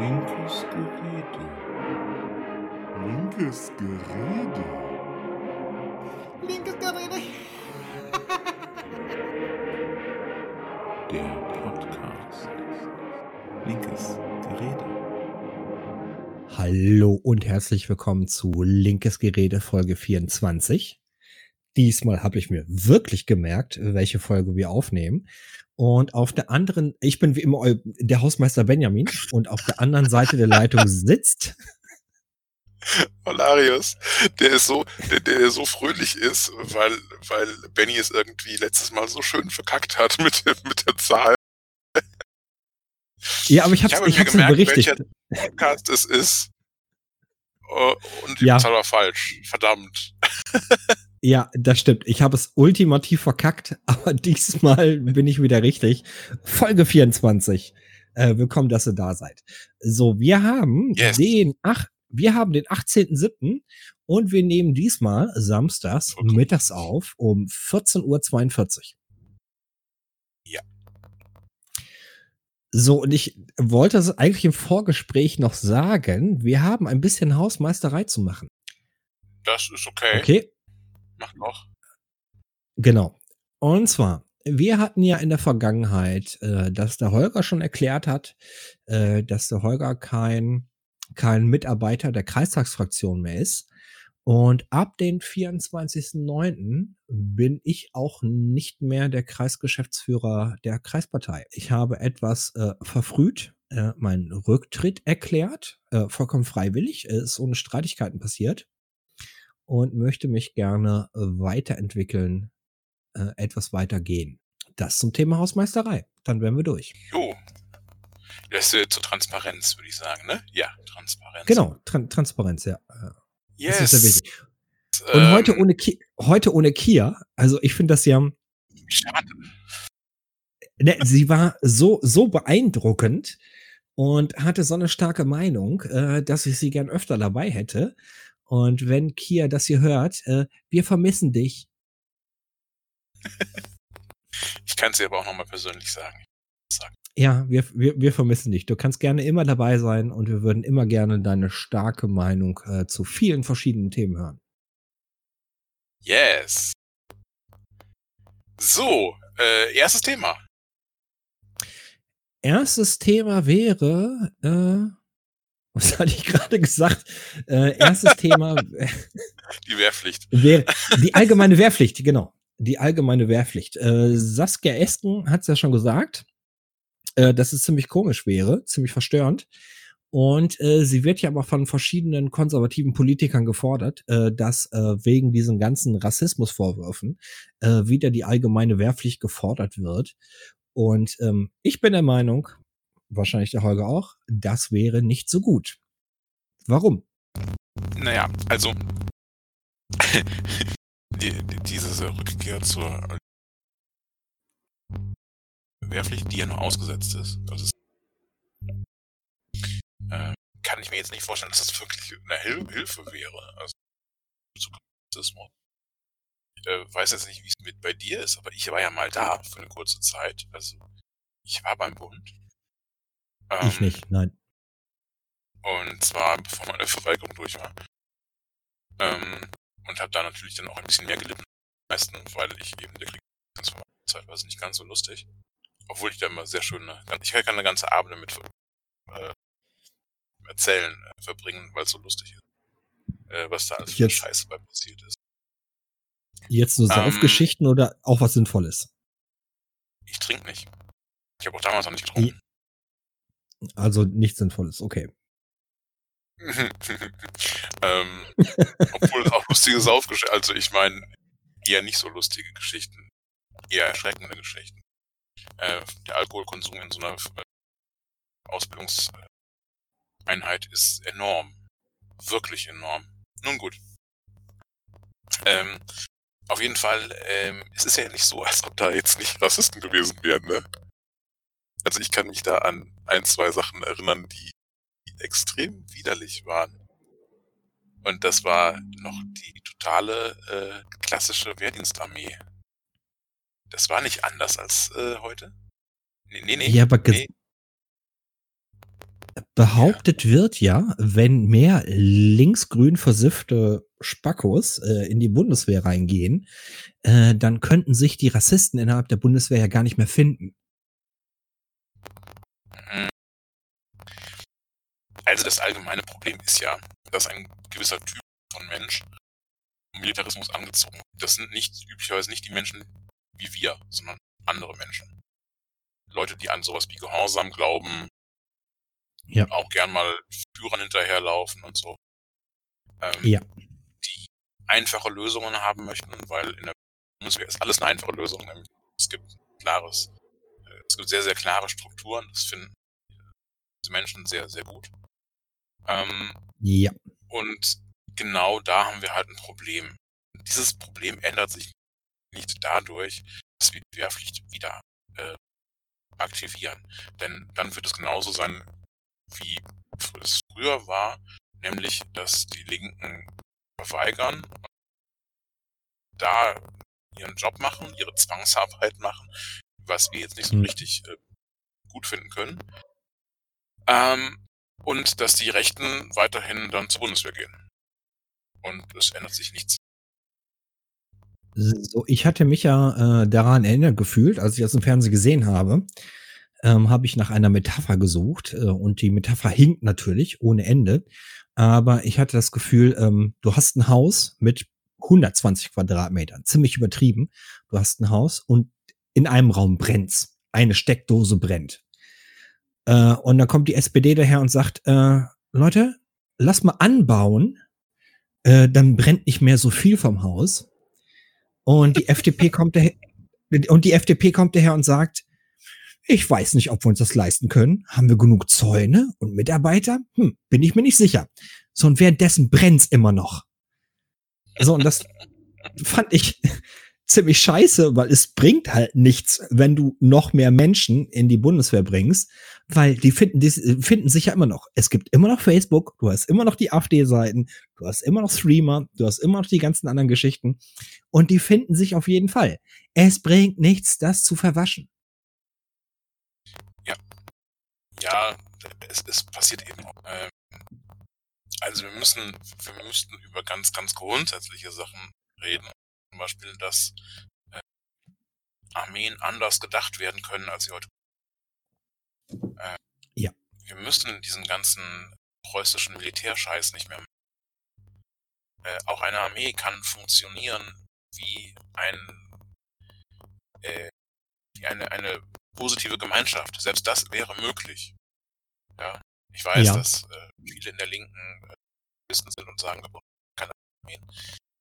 Linkes Gerede. Linkes Gerede. Linkes Gerede. Der Podcast. Linkes Gerede. Hallo und herzlich willkommen zu Linkes Gerede Folge 24. Diesmal habe ich mir wirklich gemerkt, welche Folge wir aufnehmen. Und auf der anderen, ich bin wie immer der Hausmeister Benjamin und auf der anderen Seite der Leitung sitzt. Valarius, der ist so, der, der so fröhlich ist, weil, weil Benny es irgendwie letztes Mal so schön verkackt hat mit, der- mit der Zahl. Ja, aber ich habe ich mir hab's gemerkt, berichtigt. welcher Podcast es ist. Äh, Und die Ja. Zahl war falsch. Verdammt. Ja, das stimmt. Ich habe es ultimativ verkackt, aber diesmal bin ich wieder richtig. Folge 24. Äh, willkommen, dass ihr da seid. So, wir haben Yes. den ach, wir haben den 18.07. und wir nehmen diesmal samstags Vollkommen. mittags auf um 14.42 Uhr. Ja. So, und ich wollte es eigentlich im Vorgespräch noch sagen, wir haben ein bisschen Hausmeisterei zu machen. Das ist okay. Okay? Mach noch. Genau. Und zwar, wir hatten ja in der Vergangenheit, äh, dass der Holger schon erklärt hat, äh, dass der Holger kein, kein Mitarbeiter der Kreistagsfraktion mehr ist. Und ab den 24.09. bin ich auch nicht mehr der Kreisgeschäftsführer der Kreispartei. Ich habe etwas äh, verfrüht äh, meinen Rücktritt erklärt, äh, vollkommen freiwillig, äh, ist ohne Streitigkeiten passiert und möchte mich gerne äh, weiterentwickeln, äh, etwas weitergehen. Das zum Thema Hausmeisterei. Dann wären wir durch. Jo. Das ist äh, zur Transparenz, würde ich sagen, ne? Ja, Transparenz. Genau, Tran Transparenz, ja. Äh, Yes. Das ist sehr wichtig. Und Ähm, heute ohne Ki heute ohne Kia, also ich finde das ja, Schade. ne, sie war so so beeindruckend und hatte so eine starke Meinung, äh, dass ich sie gern öfter dabei hätte. Und wenn Kia das hier hört, äh, wir vermissen dich. Ich kann es dir aber auch nochmal persönlich sagen. Ja, wir, wir, wir vermissen dich. Du kannst gerne immer dabei sein und wir würden immer gerne deine starke Meinung äh, zu vielen verschiedenen Themen hören. Yes. So, äh, erstes Thema. Erstes Thema wäre, äh, was hatte ich gerade gesagt? Äh, erstes Thema Die Wehrpflicht. die allgemeine Wehrpflicht, genau. Die allgemeine Wehrpflicht. Äh, Saskia Esken hat es ja schon gesagt, äh, dass es ziemlich komisch wäre, ziemlich verstörend. Und äh, sie wird ja aber von verschiedenen konservativen Politikern gefordert, äh, dass äh, wegen diesen ganzen Rassismusvorwürfen äh, wieder die allgemeine Wehrpflicht gefordert wird. Und ähm, ich bin der Meinung, wahrscheinlich der Holger auch, das wäre nicht so gut. Warum? Naja, also die, die, diese Rückkehr zur Wehrpflicht, die ja nur ausgesetzt ist, das ist äh, kann ich mir jetzt nicht vorstellen, dass das wirklich eine Hil Hilfe wäre. Also zu Rassismus. Ich äh, weiß jetzt nicht, wie es mit bei dir ist, aber ich war ja mal da für eine kurze Zeit. Also ich war beim Bund. Ich Ähm, nicht, nein. und zwar bevor meine Verweigerung durch war. Ähm, und habe da natürlich dann auch ein bisschen mehr gelitten. Meistens, weil ich eben der Krieg zeitweise nicht ganz so lustig. Obwohl ich da immer sehr schöne, ich kann eine ganze Abende mit äh, erzählen, äh, verbringen, weil es so lustig ist. Äh, was da alles für Jetzt- Scheiße bei passiert ist. Jetzt nur Ähm, Saufgeschichten oder auch was Sinnvolles? Ich trinke nicht. Ich habe auch damals noch nicht getrunken. Also nichts Sinnvolles, okay. ähm, obwohl es auch lustige Saufgeschichten, also ich meine, eher nicht so lustige Geschichten, eher erschreckende Geschichten. Äh, der Alkoholkonsum in so einer äh, Ausbildungseinheit ist enorm. Wirklich enorm. Nun gut. Ähm, auf jeden Fall, ähm, es ist ja nicht so, als ob da jetzt nicht Rassisten gewesen wären, ne? Also ich kann mich da an ein, zwei Sachen erinnern, die extrem widerlich waren. Und das war noch die totale äh, klassische Wehrdienstarmee. Das war nicht anders als äh, heute. Nee, nee, nee. Ja, aber nee. Behauptet wird ja, wenn mehr linksgrün versiffte Spackos äh, in die Bundeswehr reingehen, äh, dann könnten sich die Rassisten innerhalb der Bundeswehr ja gar nicht mehr finden. Also das allgemeine Problem ist ja, dass ein gewisser Typ von Mensch Militarismus angezogen. wird. Das sind nicht üblicherweise nicht die Menschen wie wir, sondern andere Menschen. Leute, die an sowas wie Gehorsam glauben, Ja. auch gern mal Führern hinterherlaufen und so. Ähm, Ja. Die einfache Lösungen haben möchten, weil in der Bundeswehr ist alles eine einfache Lösung. nämlich Es gibt klares, äh, es gibt sehr, sehr klare Strukturen. Das finden diese Menschen sehr, sehr gut. Ähm, Ja. und genau da haben wir halt ein Problem. Dieses Problem ändert sich nicht dadurch, dass wir die Wehrpflicht wieder äh, aktivieren. Denn dann wird es genauso sein, wie es früher war, nämlich, dass die Linken verweigern, da ihren Job machen, ihre Zwangsarbeit machen, was wir jetzt nicht so Hm. richtig äh, gut finden können. Ähm, und dass die Rechten weiterhin dann zur Bundeswehr gehen. Und es ändert sich nichts. So, ich hatte mich ja äh, daran erinnert gefühlt, als ich das im Fernsehen gesehen habe, ähm, habe ich nach einer Metapher gesucht äh, und die Metapher hinkt natürlich ohne Ende. Aber ich hatte das Gefühl, ähm, du hast ein Haus mit 120 Quadratmetern, ziemlich übertrieben. Du hast ein Haus und in einem Raum brennt's. Eine Steckdose brennt. Äh, und dann kommt die SPD daher und sagt, äh, Leute, lass mal anbauen, äh, dann brennt nicht mehr so viel vom Haus. Und die FDP kommt daher, und die FDP kommt daher und sagt, ich weiß nicht, ob wir uns das leisten können. Haben wir genug Zäune und Mitarbeiter? Hm, bin ich mir nicht sicher. So, und währenddessen brennt's immer noch. So, und das fand ich ziemlich scheiße, weil es bringt halt nichts, wenn du noch mehr Menschen in die Bundeswehr bringst, weil die finden, die finden sich ja immer noch. Es gibt immer noch Facebook, du hast immer noch die AfD-Seiten, du hast immer noch Streamer, du hast immer noch die ganzen anderen Geschichten und die finden sich auf jeden Fall. Es bringt nichts, das zu verwaschen. Ja, es, es passiert eben. auch. Ähm, also wir müssen, wir müssten über ganz, ganz grundsätzliche Sachen reden. Zum Beispiel, dass äh, Armeen anders gedacht werden können, als sie heute. Äh, Ja. Wir müssen diesen ganzen preußischen Militärscheiß nicht mehr machen. Äh, auch eine Armee kann funktionieren wie ein äh, wie eine, eine positive Gemeinschaft. Selbst das wäre möglich. Ja, ich weiß, Ja. dass äh, viele in der Linken äh, Wissen sind und sagen, wir brauchen keine Armeen.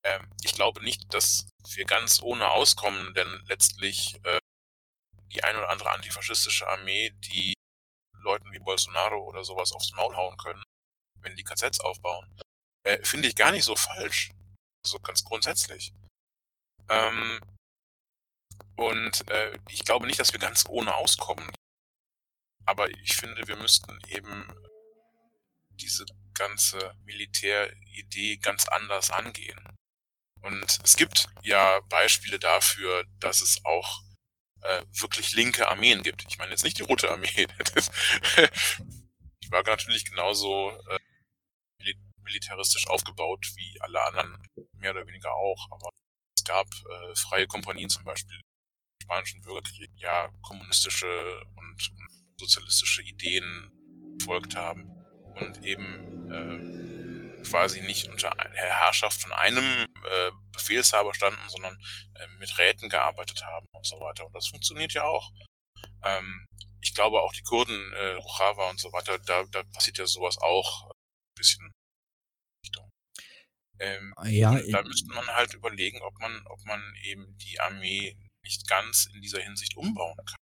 Ähm, ich glaube nicht, dass wir ganz ohne auskommen, denn letztlich äh, die eine oder andere antifaschistische Armee, die Leuten wie Bolsonaro oder sowas aufs Maul hauen können, wenn die KZs aufbauen, äh, finde ich gar nicht so falsch. So ganz grundsätzlich. Ähm, und äh, ich glaube nicht, dass wir ganz ohne auskommen. Aber ich finde, wir müssten eben diese ganze Militäridee ganz anders angehen. Und es gibt ja Beispiele dafür, dass es auch äh, wirklich linke Armeen gibt. Ich meine jetzt nicht die Rote Armee. Das, die war natürlich genauso äh, mili- militaristisch aufgebaut wie alle anderen, mehr oder weniger auch. Aber es gab äh, freie Kompanien zum Beispiel im Spanischen Bürgerkrieg, ja kommunistische und, und sozialistische Ideen verfolgt haben und eben äh, quasi nicht unter der Herrschaft von einem äh, Befehlshaber standen, sondern äh, mit Räten gearbeitet haben und so weiter. Und das funktioniert ja auch. Ähm, ich glaube auch die Kurden, äh, Rojava und so weiter, da, da passiert ja sowas auch ein bisschen Richtung. Ähm, Ja, da müsste man halt überlegen, ob man, ob man eben die Armee nicht ganz in dieser Hinsicht umbauen kann.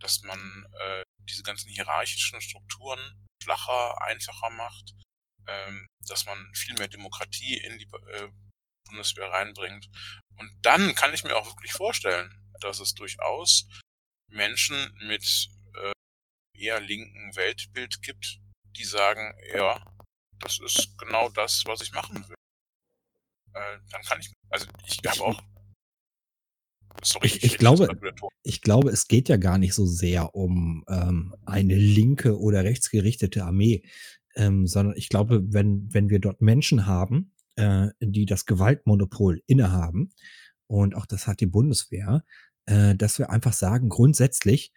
Dass man äh, diese ganzen hierarchischen Strukturen flacher, einfacher macht, ähm, dass man viel mehr Demokratie in die äh, Bundeswehr reinbringt. Und dann kann ich mir auch wirklich vorstellen, dass es durchaus Menschen mit äh, eher linken Weltbild gibt, die sagen, ja, das ist genau das, was ich machen will. Äh, dann kann ich, also ich habe auch Sorry, Ich- ich glaube-. Ich glaube, es geht ja gar nicht so sehr um ähm, eine linke oder rechtsgerichtete Armee, ähm, sondern ich glaube, wenn, wenn wir dort Menschen haben, äh, die das Gewaltmonopol innehaben, und auch das hat die Bundeswehr, äh, dass wir einfach sagen, grundsätzlich,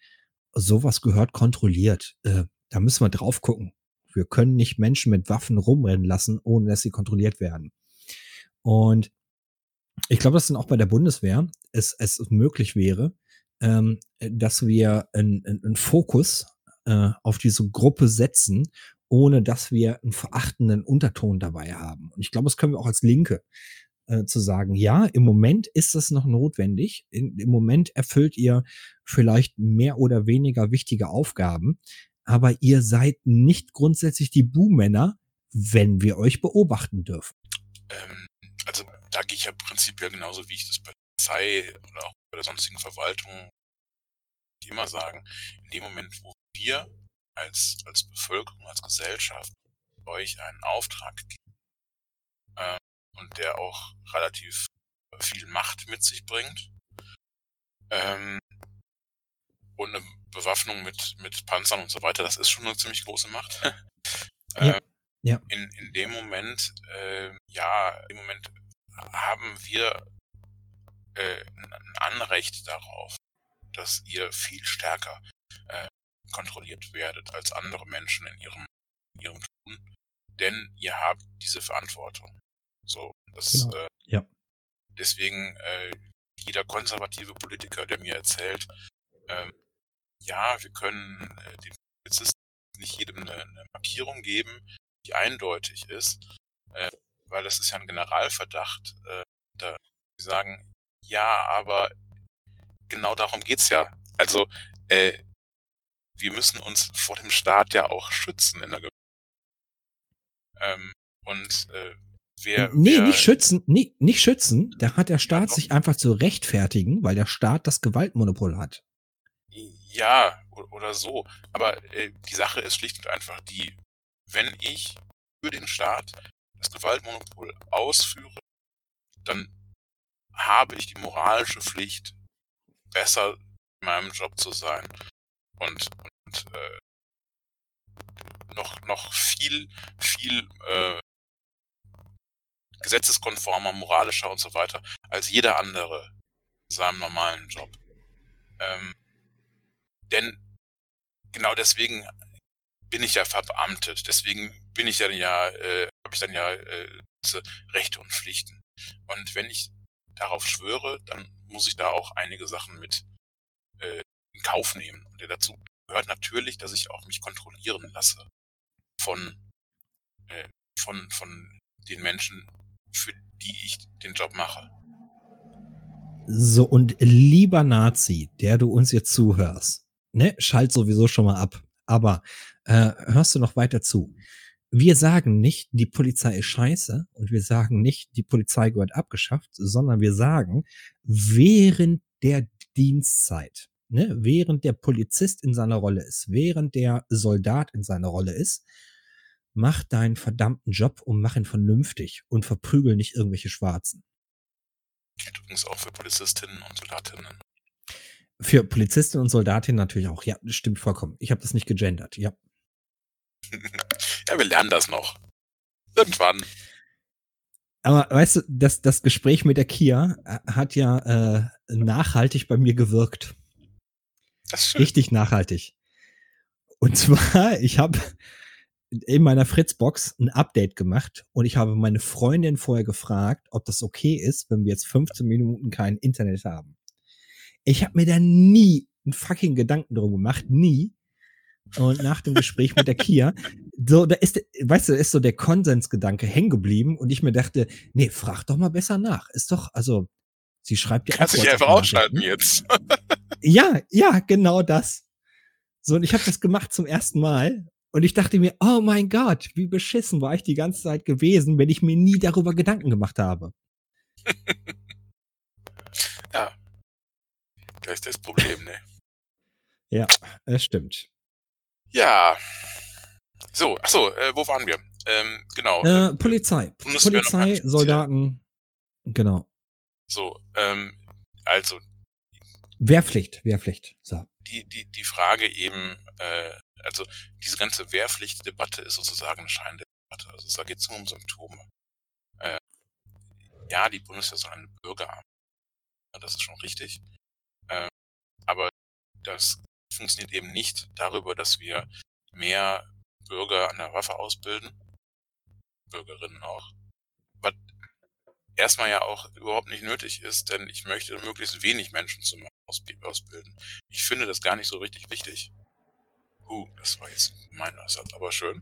sowas gehört kontrolliert. Äh, da müssen wir drauf gucken. Wir können nicht Menschen mit Waffen rumrennen lassen, ohne dass sie kontrolliert werden. Und ich glaube, dass dann auch bei der Bundeswehr es, es möglich wäre, ähm, dass wir einen einen Fokus äh, auf diese Gruppe setzen, ohne dass wir einen verachtenden Unterton dabei haben. Und ich glaube, das können wir auch als Linke äh, zu sagen, ja, im Moment ist das noch notwendig. In, Im Moment erfüllt ihr vielleicht mehr oder weniger wichtige Aufgaben, aber ihr seid nicht grundsätzlich die Buhmänner, wenn wir euch beobachten dürfen. Ähm, also da gehe ich ja prinzipiell genauso, wie ich das bei der Polizei oder auch bei der sonstigen Verwaltung immer sagen, in dem Moment, wo wir als, als Bevölkerung, als Gesellschaft euch einen Auftrag geben ähm, und der auch relativ viel Macht mit sich bringt ähm, und eine Bewaffnung mit, mit Panzern und so weiter, das ist schon eine ziemlich große Macht. Ja, Ähm, ja. In, in dem Moment, ähm, ja, im Moment haben wir äh, ein ein Anrecht darauf, dass ihr viel stärker äh, kontrolliert werdet als andere Menschen in ihrem, in ihrem Tun, denn ihr habt diese Verantwortung. So, das, Genau. äh, Ja. deswegen äh, jeder konservative Politiker, der mir erzählt, ähm, ja, wir können äh, den Polizisten nicht jedem eine, eine Markierung geben, die eindeutig ist, äh, weil das ist ja ein Generalverdacht. Äh, da die sagen, ja, aber genau darum geht's ja. Also äh, wir müssen uns vor dem Staat ja auch schützen in der Ge ähm, und äh, wer, nee, wer nicht schützen, nee, nicht schützen. Da hat der Staat sich einfach zu rechtfertigen, weil der Staat das Gewaltmonopol hat. Ja, oder so. Aber äh, die Sache ist schlicht und einfach die, wenn ich für den Staat das Gewaltmonopol ausführe, dann habe ich die moralische Pflicht, besser in meinem Job zu sein und, und äh, noch, noch viel, viel äh, gesetzeskonformer, moralischer und so weiter als jeder andere in seinem normalen Job. Ähm, denn genau deswegen bin ich ja verbeamtet. Deswegen bin ich ja, ja äh, habe ich dann ja äh, Rechte und Pflichten. Und wenn ich darauf schwöre, dann muss ich da auch einige Sachen mit äh, in Kauf nehmen. Und dazu gehört natürlich, dass ich auch mich kontrollieren lasse von äh, von von den Menschen, für die ich den Job mache. So, und lieber Nazi, der du uns jetzt zuhörst, ne, schalt sowieso schon mal ab. Aber äh, hörst du noch weiter zu? Wir sagen nicht, die Polizei ist scheiße und wir sagen nicht, die Polizei gehört abgeschafft, sondern wir sagen, während der Dienstzeit, ne, während der Polizist in seiner Rolle ist, während der Soldat in seiner Rolle ist, mach deinen verdammten Job und mach ihn vernünftig und verprügel nicht irgendwelche Schwarzen. Gilt übrigens auch für Polizistinnen und Soldatinnen. Für Polizistinnen und Soldatinnen natürlich auch. Ja, das stimmt vollkommen. Ich habe das nicht gegendert. Ja. ja, wir lernen das noch. Irgendwann. Aber weißt du, das, das Gespräch mit der Kia äh, hat ja äh, nachhaltig bei mir gewirkt. Richtig nachhaltig. Und zwar, ich habe in meiner Fritzbox ein Update gemacht und ich habe meine Freundin vorher gefragt, ob das okay ist, wenn wir jetzt 15 Minuten kein Internet haben. Ich habe mir da nie einen fucking Gedanken drum gemacht, nie. Und nach dem Gespräch mit der Kia, so, da ist, weißt du, da ist so der Konsensgedanke hängen geblieben und ich mir dachte, nee, frag doch mal besser nach. Ist doch, also, sie schreibt ja Kannst dich einfach ausschalten jetzt. ja, ja, genau das. So, und ich habe das gemacht zum ersten Mal. Und ich dachte mir, oh mein Gott, wie beschissen war ich die ganze Zeit gewesen, wenn ich mir nie darüber Gedanken gemacht habe. ja. Das ist das Problem, ne? Ja, das stimmt. Ja. So, achso, äh, wo waren wir? Ähm, genau. Äh, Polizei. Noch Polizei, ganz Soldaten. Genau. So, ähm, also, Wehrpflicht, Wehrpflicht. So. Die, die, die Frage eben, äh, also diese ganze Wehrpflichtdebatte ist sozusagen eine Scheindebatte. Also da geht es nur um Symptome. Äh, ja, die Bundeswehr soll eine Bürgerarmee. Das ist schon richtig. Äh, aber das funktioniert eben nicht darüber, dass wir mehr Bürger an der Waffe ausbilden, Bürgerinnen auch, was erstmal ja auch überhaupt nicht nötig ist, denn ich möchte möglichst wenig Menschen zum Ausbilden. Ich finde das gar nicht so richtig wichtig. Uh, das war jetzt mein Aussatz, aber schön.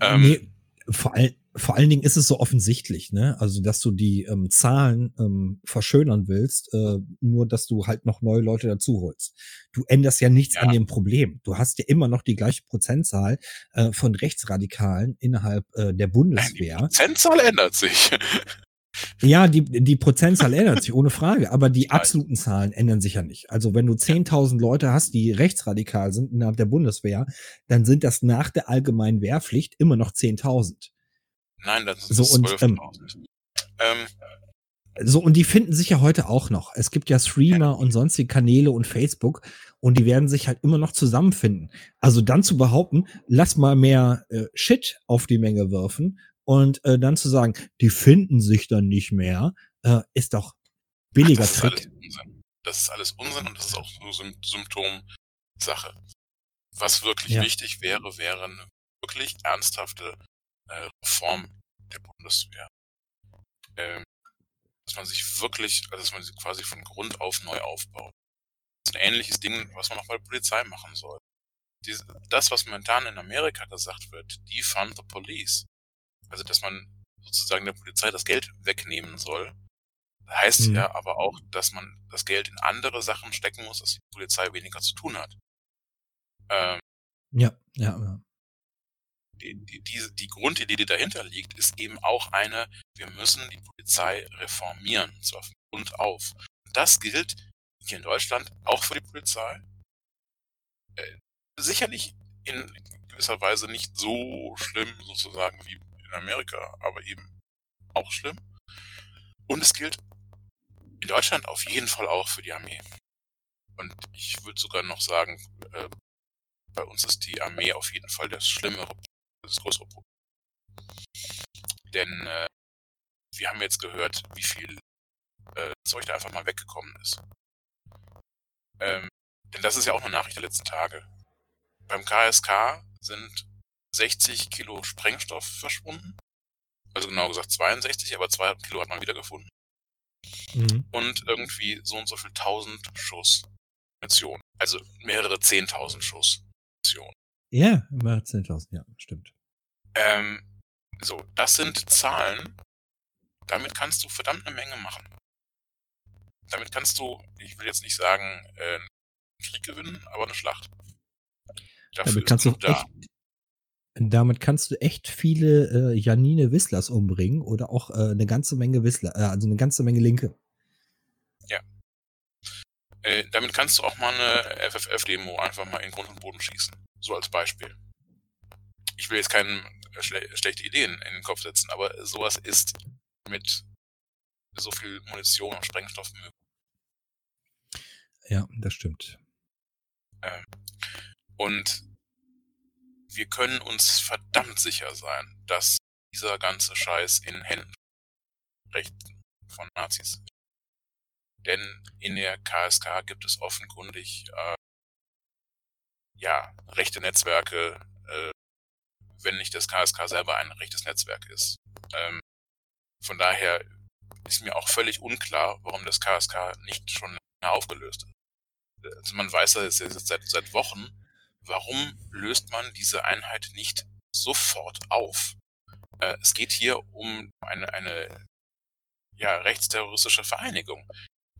Ähm, nee, vor, all, vor allen Dingen ist es so offensichtlich, ne? Also, dass du die ähm, Zahlen ähm, verschönern willst, äh, nur dass du halt noch neue Leute dazu holst. Du änderst ja nichts ja. an dem Problem. Du hast ja immer noch die gleiche Prozentzahl äh, von Rechtsradikalen innerhalb äh, der Bundeswehr. Die Prozentzahl ändert sich. Ja, die, die Prozentzahl ändert sich, ohne Frage. Aber die absoluten Zahlen ändern sich ja nicht. Also wenn du 10.000 Leute hast, die rechtsradikal sind innerhalb der Bundeswehr, dann sind das nach der allgemeinen Wehrpflicht immer noch 10.000. Nein, das sind so, 12.000. Ähm, ähm, so, und die finden sich ja heute auch noch. Es gibt ja Streamer und sonstige Kanäle und Facebook und die werden sich halt immer noch zusammenfinden. Also dann zu behaupten, lass mal mehr äh, Shit auf die Menge werfen und äh, dann zu sagen, die finden sich dann nicht mehr, äh, ist doch billiger Ach, das Trick. Ist alles Unsinn. Das ist alles Unsinn und das ist auch nur Sym Symptomsache. Was wirklich ja. wichtig wäre, wäre eine wirklich ernsthafte äh, Reform der Bundeswehr. Ähm, dass man sich wirklich, also dass man sie quasi von Grund auf neu aufbaut. Das ist ein ähnliches Ding, was man auch bei der Polizei machen soll. Diese, das, was momentan in Amerika gesagt wird, defund the police. Also, dass man sozusagen der Polizei das Geld wegnehmen soll. Heißt mhm. ja aber auch, dass man das Geld in andere Sachen stecken muss, dass die Polizei weniger zu tun hat. Ähm, ja, ja, ja. Die, die, die, die Grundidee, die dahinter liegt, ist eben auch eine, wir müssen die Polizei reformieren, zwar von Grund auf. Und das gilt hier in Deutschland auch für die Polizei. Äh, sicherlich in gewisser Weise nicht so schlimm sozusagen wie in Amerika, aber eben auch schlimm. Und es gilt in Deutschland auf jeden Fall auch für die Armee. Und ich würde sogar noch sagen, äh, bei uns ist die Armee auf jeden Fall das schlimmere, das größere Problem. Denn äh, wir haben jetzt gehört, wie viel äh, Zeug da einfach mal weggekommen ist. Ähm, denn das ist ja auch eine Nachricht der letzten Tage. Beim KSK sind 60 Kilo Sprengstoff verschwunden. Also genau gesagt 62, aber 200 Kilo hat man wiedergefunden. Mhm. Und irgendwie so und so viel 1000 Schuss Munition. Also mehrere 10.000 Schuss Munition. Ja, mehrere 10.000, ja, stimmt. Ähm, so, das sind Zahlen. Damit kannst du verdammt eine Menge machen. Damit kannst du, ich will jetzt nicht sagen, äh, einen Krieg gewinnen, aber eine Schlacht. Dafür Damit kannst du da. echt damit kannst du echt viele äh, Janine Wisslers umbringen oder auch äh, eine ganze Menge Wissler, äh, also eine ganze Menge Linke. Ja. Äh, damit kannst du auch mal eine FFF-Demo einfach mal in Grund und Boden schießen. So als Beispiel. Ich will jetzt keine schle schlechte Ideen in den Kopf setzen, aber sowas ist mit so viel Munition und Sprengstoff möglich. Ja, das stimmt. Ähm, und wir können uns verdammt sicher sein, dass dieser ganze Scheiß in Händen Rechten von Nazis. Denn in der KSK gibt es offenkundig äh, ja rechte Netzwerke, äh, wenn nicht das KSK selber ein rechtes Netzwerk ist. Ähm, von daher ist mir auch völlig unklar, warum das KSK nicht schon aufgelöst ist. Also man weiß das jetzt seit, seit Wochen, warum löst man diese Einheit nicht sofort auf? Äh, es geht hier um eine, eine ja, rechtsterroristische Vereinigung.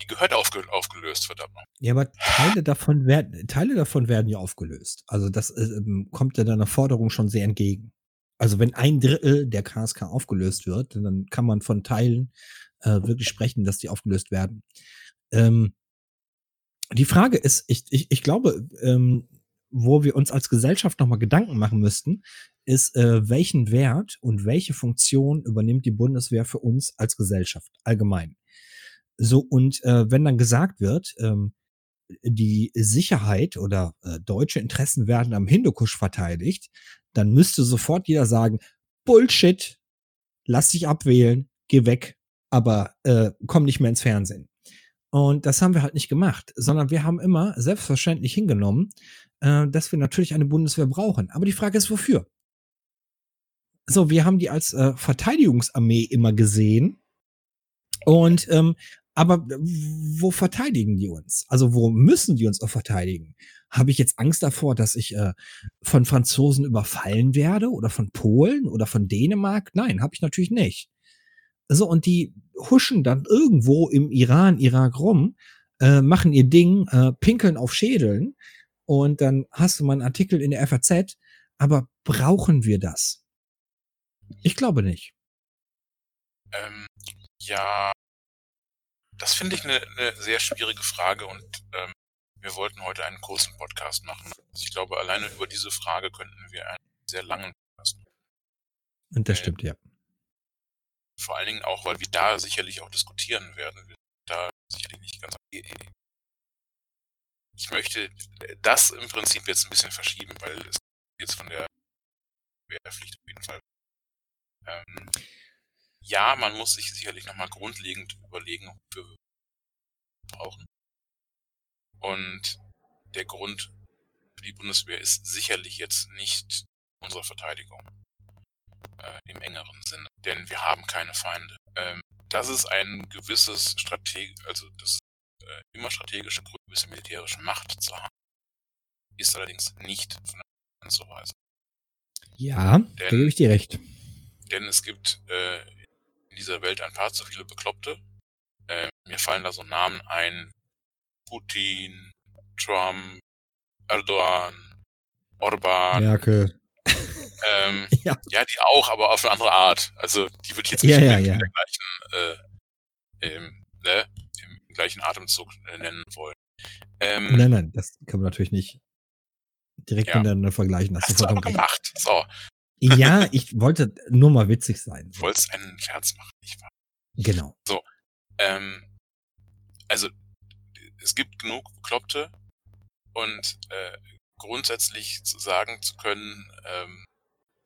Die gehört aufge aufgelöst, verdammt. Ja, aber Teile davon werden, Teile davon werden ja aufgelöst. Also das äh, kommt ja deiner Forderung schon sehr entgegen. Also wenn ein Drittel der KSK aufgelöst wird, dann kann man von Teilen äh, wirklich sprechen, dass die aufgelöst werden. Ähm, die Frage ist, ich, ich, ich glaube, ähm, wo wir uns als Gesellschaft nochmal Gedanken machen müssten, ist, äh, welchen Wert und welche Funktion übernimmt die Bundeswehr für uns als Gesellschaft allgemein. So, und äh, wenn dann gesagt wird, ähm, die Sicherheit oder äh, deutsche Interessen werden am Hindukusch verteidigt, dann müsste sofort jeder sagen, Bullshit, lass dich abwählen, geh weg, aber äh, komm nicht mehr ins Fernsehen. Und das haben wir halt nicht gemacht, sondern wir haben immer selbstverständlich hingenommen, äh, dass wir natürlich eine Bundeswehr brauchen. Aber die Frage ist, wofür? So, wir haben die als äh, Verteidigungsarmee immer gesehen. Und ähm, aber wo verteidigen die uns? Also wo müssen die uns auch verteidigen? Habe ich jetzt Angst davor, dass ich äh, von Franzosen überfallen werde oder von Polen oder von Dänemark? Nein, habe ich natürlich nicht. So, und die huschen dann irgendwo im Iran, Irak rum, äh, machen ihr Ding, äh, pinkeln auf Schädeln und dann hast du mal einen Artikel in der FAZ. Aber brauchen wir das? Ich glaube nicht. Ähm, ja, das finde ich eine, eine sehr schwierige Frage und ähm, wir wollten heute einen kurzen Podcast machen. Also ich glaube, alleine über diese Frage könnten wir einen sehr langen Podcast machen. Und das stimmt, ja. Vor allen Dingen auch, weil wir da sicherlich auch diskutieren werden. Wir sind da sicherlich nicht ganz. Ich möchte das im Prinzip jetzt ein bisschen verschieben, weil es jetzt von der Wehrpflicht auf jeden Fall. Ähm, ja, man muss sich sicherlich nochmal grundlegend überlegen, wofür wir brauchen. Und der Grund für die Bundeswehr ist sicherlich jetzt nicht unsere Verteidigung äh, im engeren Sinne, denn wir haben keine Feinde. Ähm, das ist ein gewisses Strateg, also das äh, immer strategische Gründe, militärische Macht zu haben, ist allerdings nicht von der Hand zu weisen. Ja, denn, da gebe ich dir recht. Denn es gibt äh, in dieser Welt ein paar zu viele Bekloppte. Äh, mir fallen da so Namen ein. Putin, Trump, Erdogan, Orban. Merkel. Ähm, ja. ja, die auch, aber auf eine andere Art. Also die würde ich jetzt nicht ja, ja, in, ja. der gleichen, äh, im, ne, gleichen Atemzug äh, nennen wollen. Ähm, nein, nein, das kann man natürlich nicht direkt ja. miteinander vergleichen. Hast, Hast du aber gemacht. So. Ja, ich wollte nur mal witzig sein. Du wolltest einen Scherz machen, nicht wahr? Genau. So. Ähm, also, es gibt genug Bekloppte und äh, grundsätzlich zu sagen zu können, ähm,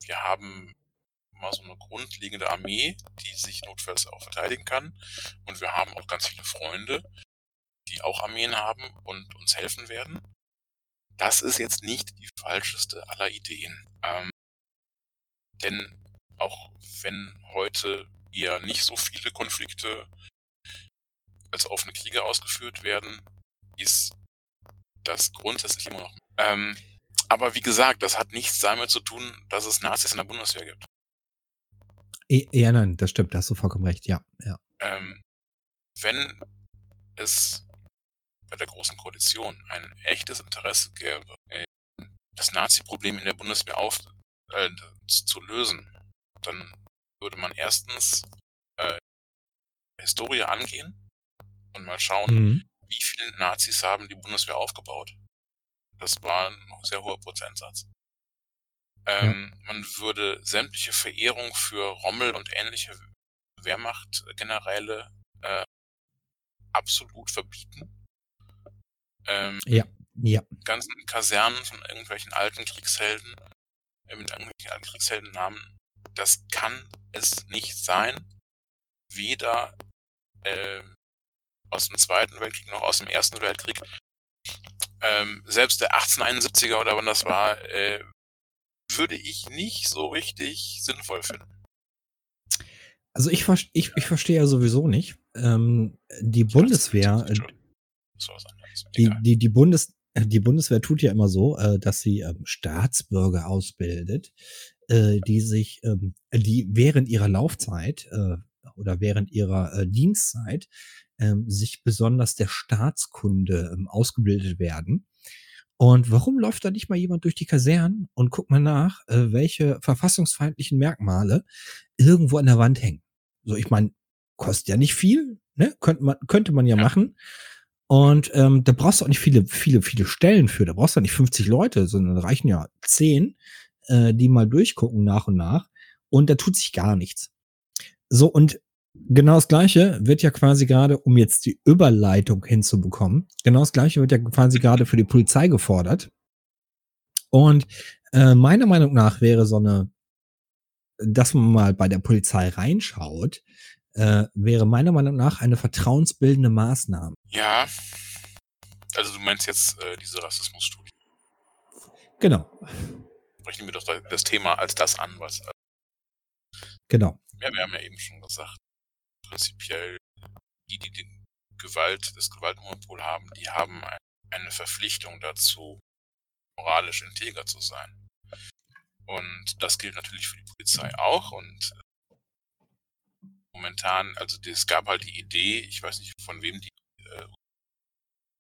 wir haben mal so eine grundlegende Armee, die sich notfalls auch verteidigen kann. Und wir haben auch ganz viele Freunde, die auch Armeen haben und uns helfen werden. Das ist jetzt nicht die falscheste aller Ideen. Ähm, denn auch wenn heute eher nicht so viele Konflikte als offene Kriege ausgeführt werden, ist das grundsätzlich immer noch. Ähm, aber wie gesagt, das hat nichts damit zu tun, dass es Nazis in der Bundeswehr gibt. Ja, nein, das stimmt, da hast du vollkommen recht, ja. ja. Ähm, wenn es bei der Großen Koalition ein echtes Interesse gäbe, äh, das Nazi-Problem in der Bundeswehr auf, äh, zu lösen, dann würde man erstens äh, Historie angehen und mal schauen, mhm. wie viele Nazis haben die Bundeswehr aufgebaut. Das war ein sehr hoher Prozentsatz. Ähm, ja. Man würde sämtliche Verehrung für Rommel und ähnliche Wehrmachtgeneräle äh, absolut verbieten. Ähm, ja, ja. Ganzen Kasernen von irgendwelchen alten Kriegshelden, äh, mit irgendwelchen alten Kriegsheldennamen, das kann es nicht sein. Weder äh, aus dem Zweiten Weltkrieg noch aus dem Ersten Weltkrieg ähm, selbst der 1871er oder wann das war, äh, würde ich nicht so richtig sinnvoll finden. Also ich, ich, ich verstehe ja sowieso nicht. Ähm, die Bundeswehr, äh, die, die, die, Bundes, die Bundeswehr tut ja immer so, äh, dass sie ähm, Staatsbürger ausbildet, äh, die sich, ähm, die während ihrer Laufzeit äh, oder während ihrer äh, Dienstzeit ähm, sich besonders der Staatskunde ähm, ausgebildet werden. Und warum läuft da nicht mal jemand durch die Kasernen und guckt mal nach, äh, welche verfassungsfeindlichen Merkmale irgendwo an der Wand hängen? So, ich meine, kostet ja nicht viel, ne? Könnte man, könnte man ja, ja. machen. Und ähm, da brauchst du auch nicht viele, viele, viele Stellen für. Da brauchst du nicht 50 Leute, sondern reichen ja 10, äh, die mal durchgucken nach und nach. Und da tut sich gar nichts. So, und Genau das Gleiche wird ja quasi gerade, um jetzt die Überleitung hinzubekommen, genau das Gleiche wird ja quasi gerade für die Polizei gefordert. Und äh, meiner Meinung nach wäre so eine, dass man mal bei der Polizei reinschaut, äh, wäre meiner Meinung nach eine vertrauensbildende Maßnahme. Ja. Also du meinst jetzt äh, diese Rassismusstudie. Genau, Rechnen wir doch da- das Thema als das an, was. Äh, genau. ja, wir haben ja eben schon gesagt, prinzipiell die, die den Gewalt, das Gewaltmonopol haben, die haben ein, eine Verpflichtung dazu, moralisch integer zu sein. Und das gilt natürlich für die Polizei auch. Und äh, momentan, also es gab halt die Idee, ich weiß nicht von wem die äh,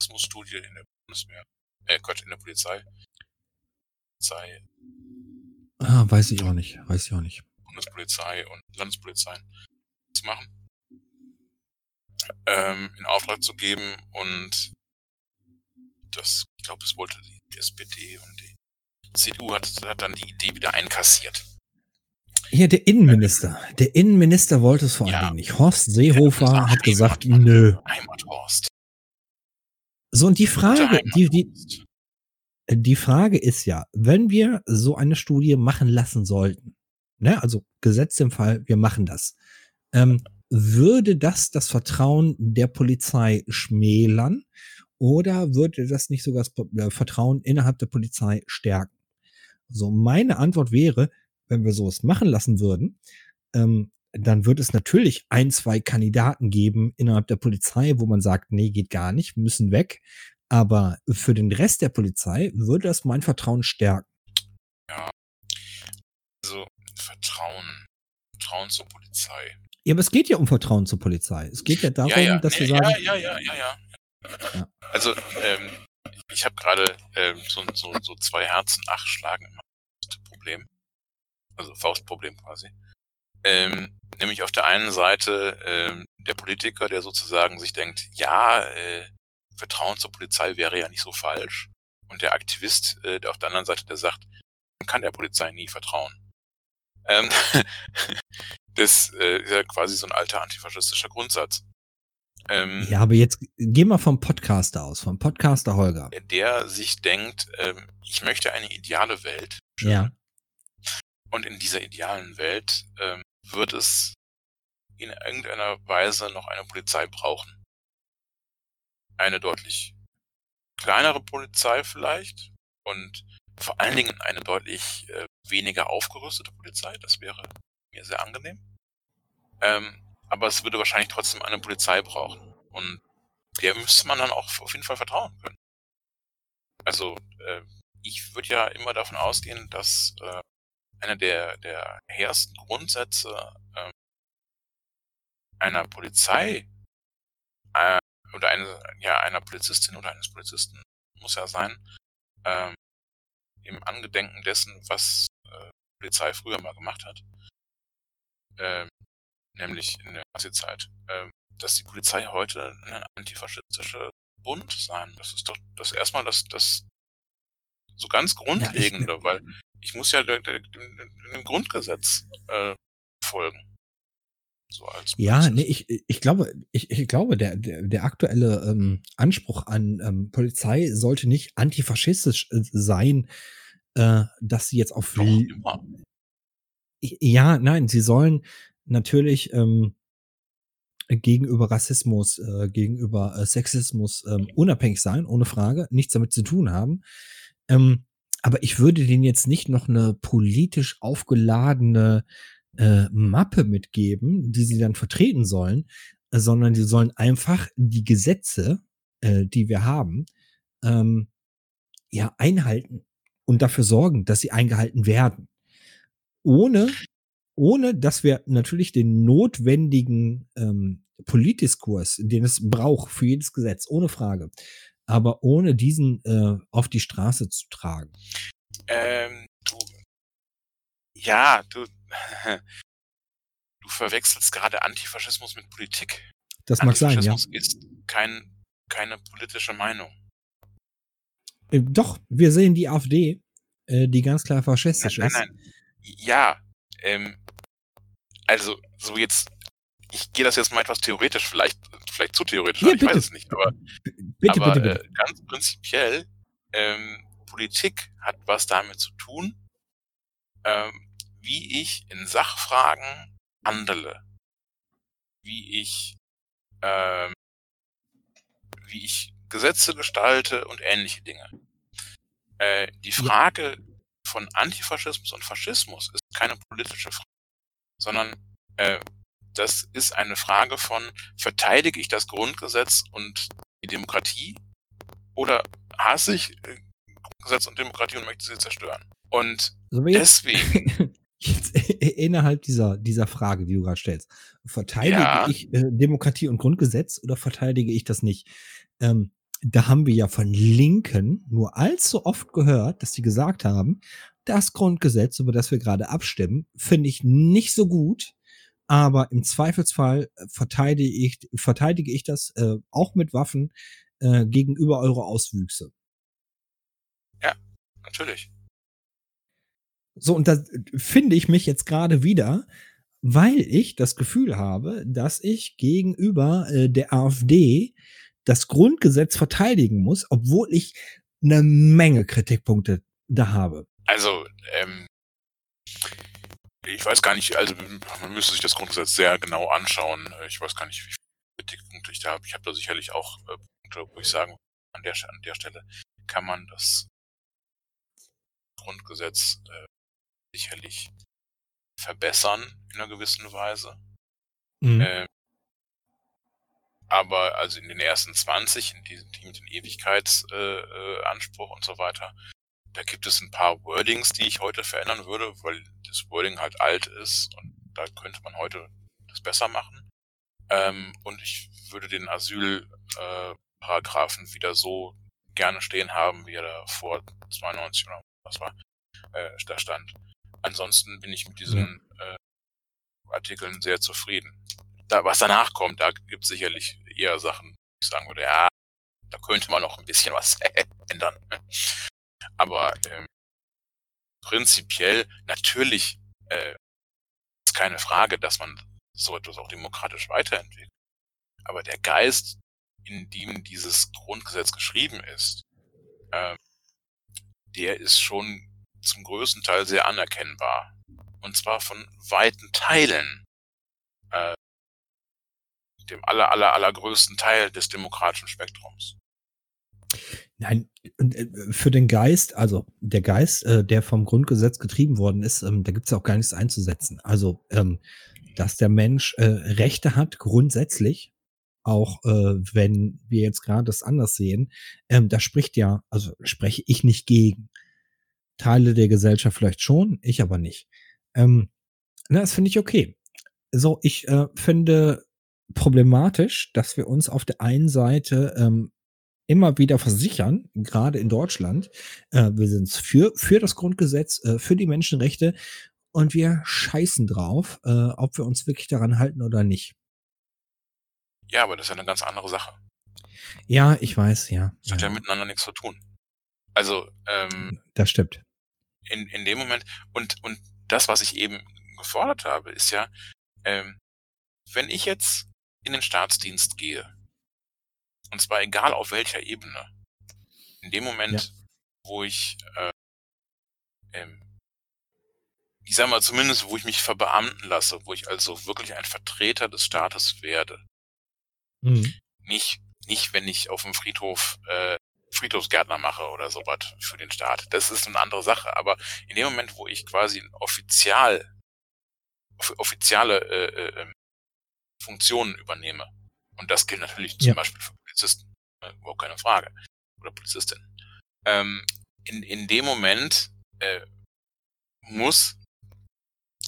in der Bundeswehr, äh Quatsch, in der Polizei, Polizei, Ah, weiß ich auch nicht, weiß ich auch nicht. Bundespolizei und Landespolizeien zu machen, ähm, in Auftrag zu geben und das, ich glaube, es wollte die SPD und die CDU hat, hat dann die Idee wieder einkassiert. Hier, der Innenminister. Der Innenminister wollte es vor Ja. allen Dingen nicht. Horst Seehofer hat gesagt, Heimat- nö. Heimathorst. So, und die Frage, die, die, die Frage ist ja, wenn wir so eine Studie machen lassen sollten, ne, also gesetzt im Fall, wir machen das, ähm, würde das das Vertrauen der Polizei schmälern oder würde das nicht sogar das äh, Vertrauen innerhalb der Polizei stärken? So, meine Antwort wäre, wenn wir sowas machen lassen würden, ähm, dann wird es natürlich ein, zwei Kandidaten geben innerhalb der Polizei, wo man sagt, nee, geht gar nicht, müssen weg. Aber für den Rest der Polizei würde das mein Vertrauen stärken. Also Vertrauen. Vertrauen zur Polizei. Ja, aber es geht ja um Vertrauen zur Polizei. Es geht ja darum, ja, ja, dass nee, wir sagen, ja, ja, ja, ja, ja. Ja. Also, ähm, ich habe gerade ähm, so, so, so zwei Herzen, ach, schlagen immer. Problem. Also Faustproblem quasi. Ähm, nämlich auf der einen Seite ähm, der Politiker, der sozusagen sich denkt, ja, äh, Vertrauen zur Polizei wäre ja nicht so falsch. Und der Aktivist, äh, der auf der anderen Seite, der sagt, man kann der Polizei nie vertrauen. Ähm, das äh, ist ja quasi so ein alter antifaschistischer Grundsatz. Ähm, ja, aber jetzt geh mal vom Podcaster aus, vom Podcaster Holger. der sich denkt, ähm, ich möchte eine ideale Welt. Ja. Und in dieser idealen Welt ähm, wird es in irgendeiner Weise noch eine Polizei brauchen. Eine deutlich kleinere Polizei vielleicht und vor allen Dingen eine deutlich äh, weniger aufgerüstete Polizei. Das wäre mir sehr angenehm. Ähm, aber es würde wahrscheinlich trotzdem eine Polizei brauchen. Und der müsste man dann auch auf jeden Fall vertrauen können. Also äh, ich würde ja immer davon ausgehen, dass äh, einer der, der ersten Grundsätze äh, einer Polizei äh, oder eine, ja, einer Polizistin oder eines Polizisten muss ja sein, ähm, im Angedenken dessen, was Polizei früher mal gemacht hat, ähm, nämlich in der Nazi-Zeit, ähm, dass die Polizei heute ein antifaschistischer Bund sein. Das ist doch das erstmal das, das so ganz Grundlegende, weil ich muss ja der, dem Grundgesetz äh, folgen. So als Ja, nee, ich, ich glaube, ich, ich glaube, der, der, der aktuelle ähm, Anspruch an ähm, Polizei sollte nicht antifaschistisch äh, sein, äh, dass sie jetzt auf Doch, immer. Ja, nein, sie sollen natürlich ähm, gegenüber Rassismus, äh, gegenüber äh, Sexismus ähm, unabhängig sein, ohne Frage, nichts damit zu tun haben. Ähm, aber ich würde denen jetzt nicht noch eine politisch aufgeladene äh, Mappe mitgeben, die sie dann vertreten sollen, äh, sondern die sollen einfach die Gesetze, äh, die wir haben, ähm, ja einhalten und dafür sorgen, dass sie eingehalten werden ohne, ohne dass wir natürlich den notwendigen ähm, Politdiskurs, den es braucht für jedes Gesetz, ohne Frage, aber ohne diesen äh, auf die Straße zu tragen. Ähm, du, ja, du, du verwechselst gerade Antifaschismus mit Politik. Das mag sein, ja. Antifaschismus ist kein, keine politische Meinung. Äh, doch, wir sehen die AfD, äh, die ganz klar faschistisch Nein, ist. nein, nein. Ja, ähm, also so jetzt ich gehe das jetzt mal etwas theoretisch, vielleicht, vielleicht zu theoretisch, Ja, ich weiß es nicht, aber, Bitte, aber bitte, bitte. Äh, ganz prinzipiell, ähm, Politik hat was damit zu tun, ähm, wie ich in Sachfragen handle, wie ich, ähm, wie ich Gesetze gestalte und ähnliche Dinge. Äh, die. Frage von Antifaschismus und Faschismus ist keine politische Frage, sondern äh, das ist eine Frage von, verteidige ich das Grundgesetz und die Demokratie oder hasse ich äh, Grundgesetz und Demokratie und möchte sie zerstören? Und jetzt, deswegen, jetzt innerhalb dieser, dieser Frage, die du gerade stellst, verteidige Ja. ich äh, Demokratie und Grundgesetz oder verteidige ich das nicht? Ähm, da haben wir ja von Linken nur allzu oft gehört, dass sie gesagt haben, das Grundgesetz, über das wir gerade abstimmen, finde ich nicht so gut, aber im Zweifelsfall äh, verteidige ich, verteidige ich das äh, auch mit Waffen äh, gegenüber eure Auswüchse. natürlich. So, und da finde ich mich jetzt gerade wieder, weil ich das Gefühl habe, dass ich gegenüber äh, der AfD das Grundgesetz verteidigen muss, obwohl ich eine Menge Kritikpunkte da habe. Also, ähm, ich weiß gar nicht, also man müsste sich das Grundgesetz sehr genau anschauen. Äh, Ich weiß gar nicht, wie viele Kritikpunkte ich da habe. Ich habe da sicherlich auch äh, Punkte, wo ich sagen, an der, an der Stelle kann man das Grundgesetz äh, sicherlich verbessern in einer gewissen Weise. Mhm. Ähm, aber also in den ersten 20, in diesen die mit dem Ewigkeitsanspruch äh, äh, und so weiter, da gibt es ein paar Wordings, die ich heute verändern würde, weil das Wording halt alt ist und da könnte man heute das besser machen. Ähm, und ich würde den Asylparagraphen äh, wieder so gerne stehen haben, wie er da vor 92 oder was war, äh, da stand. Ansonsten bin ich mit diesen äh, Artikeln sehr zufrieden. Da, was danach kommt, da gibt es sicherlich eher Sachen, ich sagen würde, ja, da könnte man noch ein bisschen was ändern. Aber ähm, prinzipiell, natürlich äh, ist keine Frage, dass man so etwas auch demokratisch weiterentwickelt. Aber der Geist, in dem dieses Grundgesetz geschrieben ist, ähm, der ist schon zum größten Teil sehr anerkennbar. Und zwar von weiten Teilen. Äh, dem aller, aller, allergrößten Teil des demokratischen Spektrums. Nein, äh, für den Geist, also der Geist, äh, der vom Grundgesetz getrieben worden ist, ähm, da gibt es auch gar nichts einzusetzen. Also, ähm, dass der Mensch äh, Rechte hat, grundsätzlich, auch wenn wir jetzt gerade das anders sehen, ähm, da spricht ja, also spreche ich nicht gegen. Teile der Gesellschaft vielleicht schon, ich aber nicht. Ähm, na, das finde ich okay. So, ich äh, finde problematisch, dass wir uns auf der einen Seite ähm, immer wieder versichern, gerade in Deutschland, äh, wir sind für, für das Grundgesetz, äh, für die Menschenrechte und wir scheißen drauf, äh, ob wir uns wirklich daran halten oder nicht. Ja, aber das ist ja eine ganz andere Sache. Ja, ich weiß, ja. Das hat ja ja miteinander nichts zu tun. Also, ähm, das stimmt. in, in dem Moment, und, und das, was ich eben gefordert habe, ist ja, ähm, wenn ich jetzt in den Staatsdienst gehe, und zwar egal auf welcher Ebene, in dem Moment, wo ich, äh, ähm, ich sag mal zumindest, wo ich mich verbeamten lasse, wo ich also wirklich ein Vertreter des Staates werde, Mhm. nicht, nicht wenn ich auf dem Friedhof äh, Friedhofsgärtner mache oder sowas für den Staat. Das ist eine andere Sache. Aber in dem Moment, wo ich quasi offizial off offiziale äh, äh, Funktionen übernehme, und das gilt natürlich zum Ja. Beispiel für Polizisten, äh, überhaupt keine Frage, oder Polizistin, ähm, in, in dem Moment äh, muss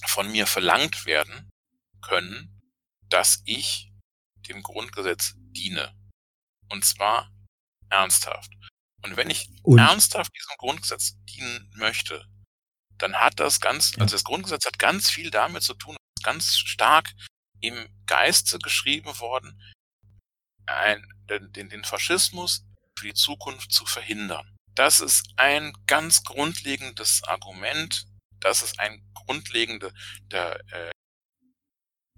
von mir verlangt werden können, dass ich dem Grundgesetz diene. Und zwar ernsthaft. Und wenn ich Und- ernsthaft diesem Grundgesetz dienen möchte, dann hat das ganz, also das Grundgesetz hat ganz viel damit zu tun, ganz stark im Geiste geschrieben worden, ein, den, den, Faschismus für die Zukunft zu verhindern. Das ist ein ganz grundlegendes Argument, das ist ein grundlegender der, äh,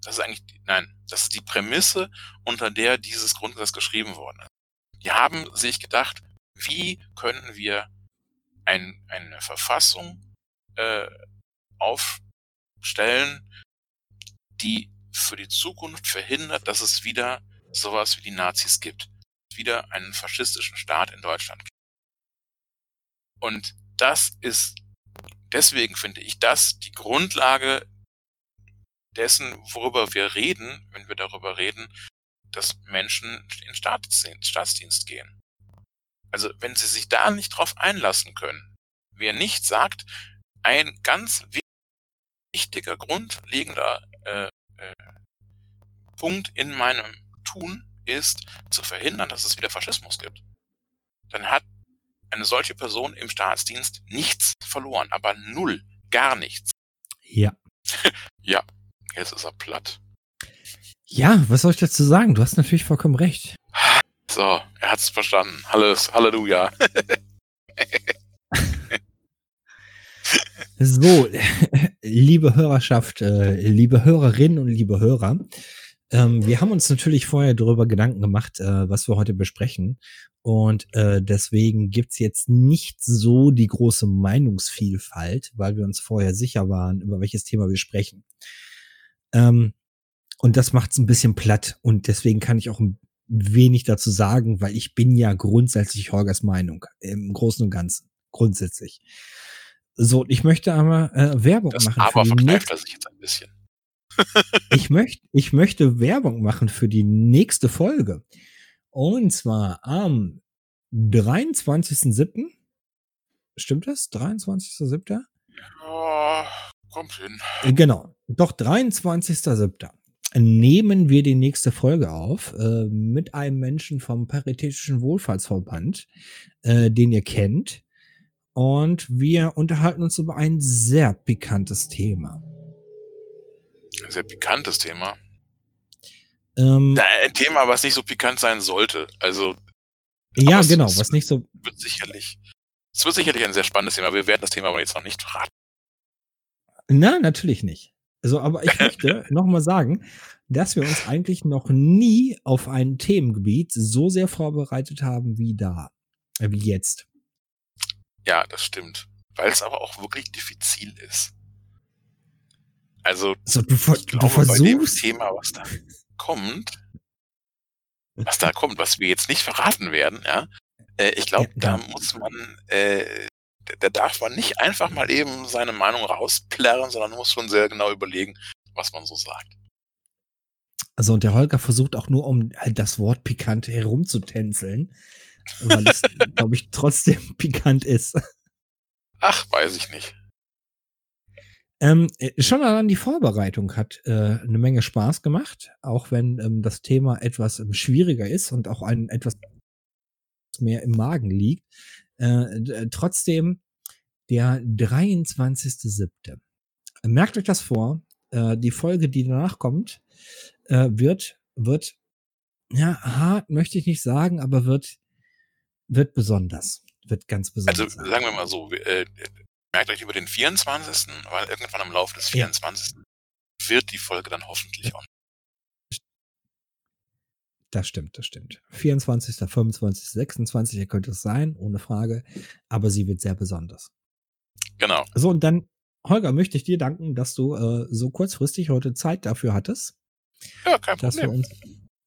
das ist eigentlich, nein, das ist die Prämisse, unter der dieses Grundgesetz geschrieben worden ist. Die haben sich gedacht, wie können wir ein, eine Verfassung äh, aufstellen, die für die Zukunft verhindert, dass es wieder sowas wie die Nazis gibt. Wieder einen faschistischen Staat in Deutschland gibt. Und das ist, deswegen finde ich das die Grundlage dessen, worüber wir reden, wenn wir darüber reden, dass Menschen in Staatsdienst, gehen. Also wenn sie sich da nicht drauf einlassen können, wer nicht sagt, ein ganz wichtiger, grundlegender äh, äh, Punkt in meinem Tun ist, zu verhindern, dass es wieder Faschismus gibt. Dann hat eine solche Person im Staatsdienst nichts verloren, aber null, gar nichts. Ja. ja, jetzt ist er platt. Ja, was soll ich dazu sagen? Du hast natürlich vollkommen recht. So, er hat's verstanden. Halleluja. so, liebe Hörerschaft, äh, liebe Hörerinnen und liebe Hörer, ähm, wir haben uns natürlich vorher darüber Gedanken gemacht, äh, was wir heute besprechen. Und äh, deswegen gibt's jetzt nicht so die große Meinungsvielfalt, weil wir uns vorher sicher waren, über welches Thema wir sprechen. Ähm, und das macht's ein bisschen platt. Und deswegen kann ich auch ein wenig dazu sagen, weil ich bin ja grundsätzlich Holgers Meinung im Großen und Ganzen. Grundsätzlich. So, ich möchte aber äh, Werbung das machen. Aber für die verkneift er sich jetzt ein bisschen. ich möchte, ich möchte Werbung machen für die nächste Folge. Und zwar am 23.07. Stimmt das? 23.07. Ja, kommt hin. Äh, Genau. Doch 23.07. nehmen wir die nächste Folge auf äh, mit einem Menschen vom Paritätischen Wohlfahrtsverband, äh, den ihr kennt. Und wir unterhalten uns über ein sehr pikantes Thema. Ein sehr pikantes Thema. Ähm, Ein Thema, was nicht so pikant sein sollte. Also ja, genau, es- was nicht so wird sicherlich, es wird sicherlich ein sehr spannendes Thema. Wir werden das Thema aber jetzt noch nicht verraten. Na, natürlich nicht. Also, aber ich möchte nochmal sagen, dass wir uns eigentlich noch nie auf ein Themengebiet so sehr vorbereitet haben wie da, äh, wie jetzt. Ja, das stimmt. Weil es aber auch wirklich diffizil ist. Also, So, du, ich du glaube, bei dem versuchst, Thema, was da kommt, was da kommt, was wir jetzt nicht verraten werden, ja, äh, ich glaube, da muss man, äh, da- da darf man nicht einfach mal eben seine Meinung rausplärren, sondern muss schon sehr genau überlegen, was man so sagt. also, und der Holger versucht auch nur um halt das Wort pikant herumzutänzeln, weil es, glaube ich, trotzdem pikant ist. Ach, weiß ich nicht. Ähm, äh, schon allein die Vorbereitung hat äh, eine Menge Spaß gemacht, auch wenn ähm, das Thema etwas ähm, schwieriger ist und auch ein etwas mehr im Magen liegt. Äh, äh, trotzdem der 23.07. Merkt euch das vor. Äh, die Folge, die danach kommt, äh, wird, wird, ja, hart möchte ich nicht sagen, aber wird, wird besonders. Wird ganz Also besonders. sagen wir mal so, äh, merkt euch über den 24., weil irgendwann im Laufe des Ja. 24. wird die Folge dann hoffentlich on. Das stimmt, das stimmt. 24., 25., 26. könnte es sein, ohne Frage. Aber sie wird sehr besonders. Genau. So, und dann, Holger, möchte ich dir danken, dass du äh, so kurzfristig heute Zeit dafür hattest, Ja, kein dass wir Problem. uns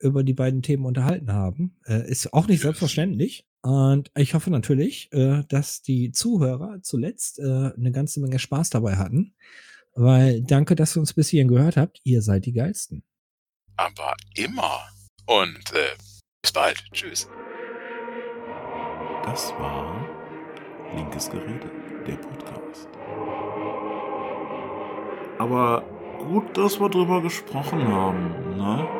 über die beiden Themen unterhalten haben. Äh, ist auch nicht selbstverständlich. Und ich hoffe natürlich, äh, dass die Zuhörer zuletzt äh, eine ganze Menge Spaß dabei hatten. Weil danke, dass ihr uns bis hierhin gehört habt. Ihr seid die Geilsten. Aber immer. Und äh, bis bald. Tschüss. Das war Linkes Gerede, der Podcast. Aber gut, dass wir drüber gesprochen haben, ne?